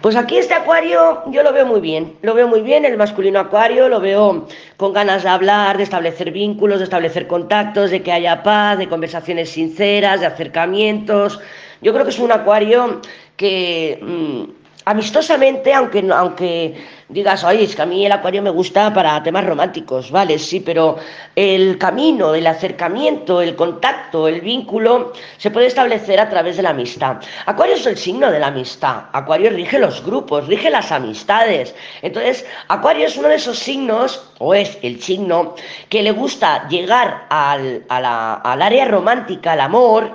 Pues aquí este acuario yo lo veo muy bien, lo veo muy bien, el masculino acuario, lo veo con ganas de hablar, de establecer vínculos, de establecer contactos, de que haya paz, de conversaciones sinceras, de acercamientos. Yo creo que es un acuario que mm, amistosamente, aunque, aunque digas, oye, es que a mí el acuario me gusta para temas románticos, vale, sí, pero el camino, el acercamiento, el contacto, el vínculo, se puede establecer a través de la amistad. Acuario es el signo de la amistad. Acuario rige los grupos, rige las amistades. Entonces, Acuario es uno de esos signos, o es el signo, que le gusta llegar al, al área romántica, al amor,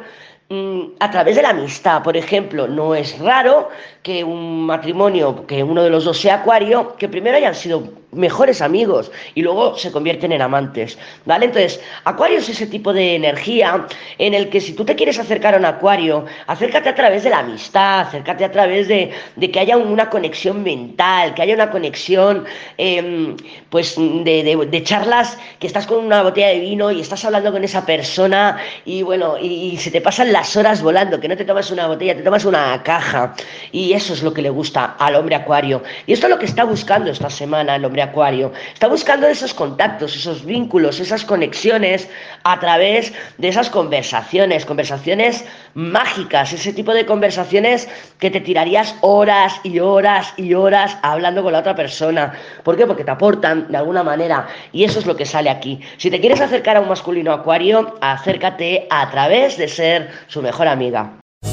a través de la amistad. Por ejemplo, no es raro que un matrimonio, que uno de los dos sea acuario, que primero hayan sido mejores amigos y luego se convierten en amantes, ¿vale? Entonces, acuario es ese tipo de energía en el que si tú te quieres acercar a un acuario, acércate a través de la amistad, acércate a través de, de que haya una conexión mental, que haya una conexión, eh, pues, de, de, charlas, que estás con una botella de vino y estás hablando con esa persona y, bueno, y, se te pasan las horas volando, que no te tomas una botella, te tomas una caja y eso es lo que le gusta al hombre acuario. Y esto es lo que está buscando esta semana el acuario. Está buscando esos contactos, esos vínculos, esas conexiones a través de esas conversaciones, conversaciones mágicas, ese tipo de conversaciones que te tirarías horas y horas y horas hablando con la otra persona. ¿Por qué? Porque te aportan de alguna manera y eso es lo que sale aquí. Si te quieres acercar a un masculino acuario, acércate a través de ser su mejor amiga.